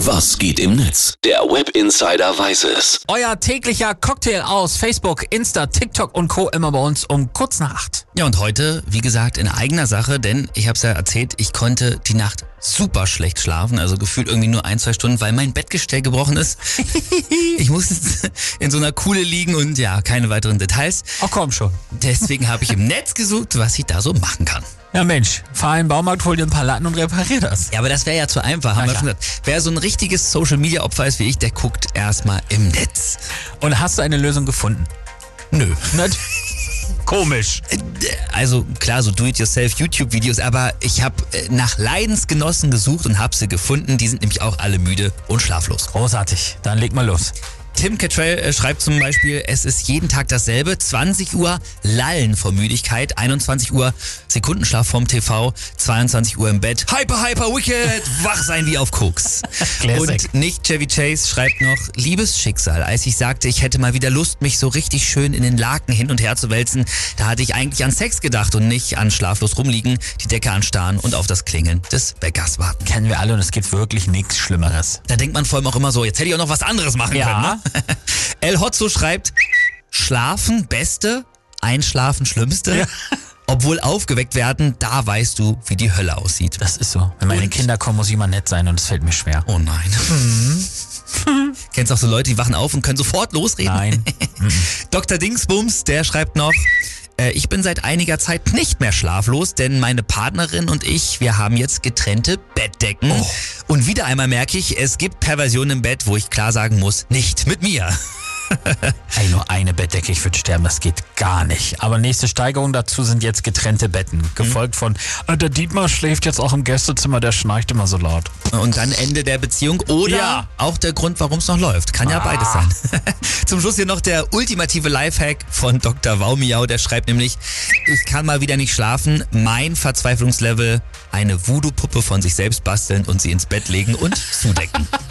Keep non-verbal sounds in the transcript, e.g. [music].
Was geht im Netz? Der Web Insider weiß es. Euer täglicher Cocktail aus Facebook, Insta, TikTok und Co. immer bei uns um kurz nach acht. Ja, und heute, wie gesagt, in eigener Sache, denn ich habe es ja erzählt, ich konnte die Nacht super schlecht schlafen, also gefühlt irgendwie nur ein, zwei Stunden, weil mein Bettgestell gebrochen ist. [laughs] ich musste in so einer Kuhle liegen und ja, keine weiteren Details. Ach komm schon. Deswegen habe ich im [laughs] Netz gesucht, was ich da so machen kann. Ja Mensch, fahr in den Baumarkt, hol dir ein paar Latten und reparier das. Ja, aber das wäre ja zu einfach, haben Na wir schon gesagt. Wer so ein richtiges Social-Media-Opfer ist wie ich, der guckt erstmal im Netz. Und hast du eine Lösung gefunden? Nö. [laughs] Komisch. Also klar, so Do-it-yourself YouTube-Videos, aber ich habe nach Leidensgenossen gesucht und habe sie gefunden. Die sind nämlich auch alle müde und schlaflos. Großartig. Dann leg mal los. Tim Cattrall äh, schreibt zum Beispiel, es ist jeden Tag dasselbe. 20 Uhr Lallen vor Müdigkeit, 21 Uhr Sekundenschlaf vom TV, 22 Uhr im Bett. Hyper, hyper, wicked, [laughs] wach sein wie auf Koks. Und nicht Chevy Chase schreibt noch, liebes Schicksal, als ich sagte, ich hätte mal wieder Lust, mich so richtig schön in den Laken hin und her zu wälzen, da hatte ich eigentlich an Sex gedacht und nicht an schlaflos rumliegen, die Decke anstarren und auf das Klingeln des Weckers warten. Kennen wir alle und es gibt wirklich nichts Schlimmeres. Da denkt man vor allem auch immer so, jetzt hätte ich auch noch was anderes machen Ja. können. Ne? [laughs] El Hotzo schreibt, Schlafen Beste, Einschlafen Schlimmste. Obwohl aufgeweckt werden, da weißt du, wie die Hölle aussieht. Das ist so. Wenn meine Und- Kinder kommen, muss immer nett sein und es fällt mir schwer. Oh nein. [laughs] Kennst auch so Leute, die wachen auf und können sofort losreden? Nein. [laughs] Dr. Dingsbums, der schreibt noch, ich bin seit einiger Zeit nicht mehr schlaflos, denn meine Partnerin und ich, wir haben jetzt getrennte Bettdecken. Und wieder einmal merke ich, es gibt Perversionen im Bett, wo ich klar sagen muss, nicht mit mir. [laughs] Ey, nur eine Bettdecke, ich würde sterben, das geht gar nicht. Aber nächste Steigerung dazu sind jetzt getrennte Betten. Gefolgt von, äh, der Dietmar schläft jetzt auch im Gästezimmer, der schnarcht immer so laut. Und dann Ende der Beziehung oder Ja. auch der Grund, warum es noch läuft. Kann ja Ah. beides sein. [laughs] Zum Schluss hier noch der ultimative Lifehack von Dr. Waumiau. Der schreibt nämlich, ich kann mal wieder nicht schlafen. Mein Verzweiflungslevel, eine Voodoo-Puppe von sich selbst basteln und sie ins Bett legen und zudecken. [laughs]